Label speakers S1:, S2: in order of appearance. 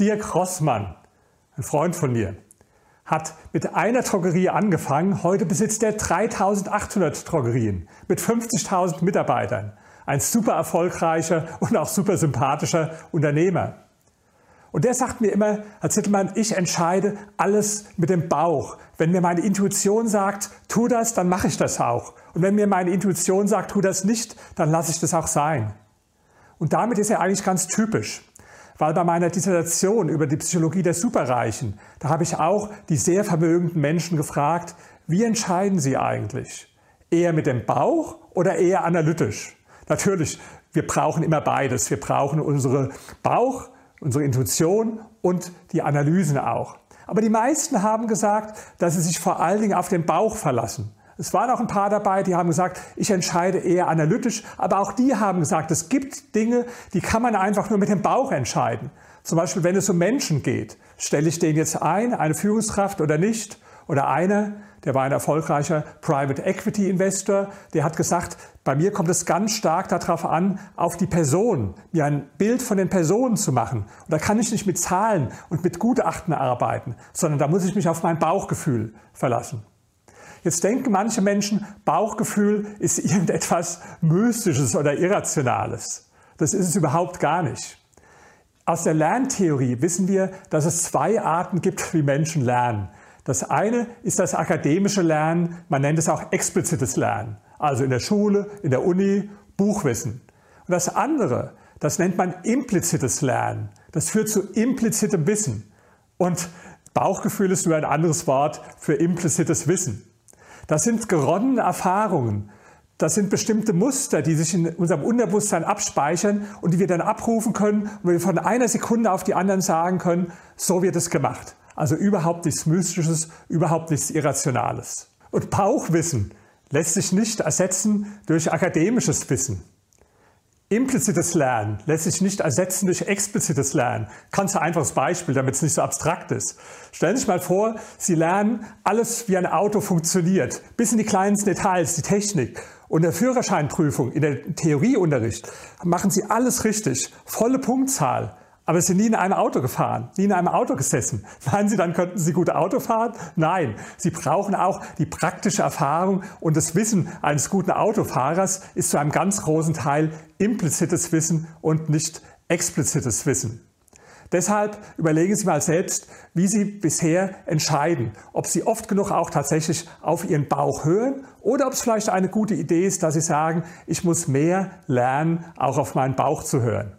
S1: Dirk Rossmann, ein Freund von mir, hat mit einer Drogerie angefangen. Heute besitzt er 3800 Drogerien mit 50.000 Mitarbeitern. Ein super erfolgreicher und auch super sympathischer Unternehmer. Und der sagt mir immer, Herr Zittelmann, ich entscheide alles mit dem Bauch. Wenn mir meine Intuition sagt, tu das, dann mache ich das auch. Und wenn mir meine Intuition sagt, tu das nicht, dann lasse ich das auch sein. Und damit ist er eigentlich ganz typisch. Weil bei meiner Dissertation über die Psychologie der Superreichen, da habe ich auch die sehr vermögenden Menschen gefragt, wie entscheiden sie eigentlich? Eher mit dem Bauch oder eher analytisch? Natürlich, wir brauchen immer beides. Wir brauchen unsere Bauch, unsere Intuition und die Analysen auch. Aber die meisten haben gesagt, dass sie sich vor allen Dingen auf den Bauch verlassen. Es waren auch ein paar dabei, die haben gesagt, ich entscheide eher analytisch, aber auch die haben gesagt, es gibt Dinge, die kann man einfach nur mit dem Bauch entscheiden. Zum Beispiel, wenn es um Menschen geht. Stelle ich den jetzt ein, eine Führungskraft oder nicht? Oder einer, der war ein erfolgreicher Private Equity Investor, der hat gesagt, bei mir kommt es ganz stark darauf an, auf die Person, mir ein Bild von den Personen zu machen. Und da kann ich nicht mit Zahlen und mit Gutachten arbeiten, sondern da muss ich mich auf mein Bauchgefühl verlassen. Jetzt denken manche Menschen, Bauchgefühl ist irgendetwas Mystisches oder Irrationales. Das ist es überhaupt gar nicht. Aus der Lerntheorie wissen wir, dass es zwei Arten gibt, wie Menschen lernen. Das eine ist das akademische Lernen, man nennt es auch explizites Lernen, also in der Schule, in der Uni, Buchwissen. Und das andere, das nennt man implizites Lernen. Das führt zu implizitem Wissen. Und Bauchgefühl ist nur ein anderes Wort für implizites Wissen. Das sind geronnene Erfahrungen. Das sind bestimmte Muster, die sich in unserem Unterbewusstsein abspeichern und die wir dann abrufen können und wir von einer Sekunde auf die anderen sagen können, so wird es gemacht. Also überhaupt nichts Mystisches, überhaupt nichts Irrationales. Und Bauchwissen lässt sich nicht ersetzen durch akademisches Wissen. Implizites Lernen lässt sich nicht ersetzen durch explizites Lernen. Ganz ein einfaches Beispiel, damit es nicht so abstrakt ist. Stellen Sie sich mal vor, Sie lernen alles, wie ein Auto funktioniert, bis in die kleinsten Details, die Technik. Und in der Führerscheinprüfung, in der Theorieunterricht, machen Sie alles richtig, volle Punktzahl. Aber Sie sind nie in einem Auto gefahren, nie in einem Auto gesessen. Meinen Sie, dann könnten Sie gut Auto fahren? Nein, Sie brauchen auch die praktische Erfahrung und das Wissen eines guten Autofahrers ist zu einem ganz großen Teil implizites Wissen und nicht explizites Wissen. Deshalb überlegen Sie mal selbst, wie Sie bisher entscheiden, ob Sie oft genug auch tatsächlich auf Ihren Bauch hören oder ob es vielleicht eine gute Idee ist, dass Sie sagen, ich muss mehr lernen, auch auf meinen Bauch zu hören.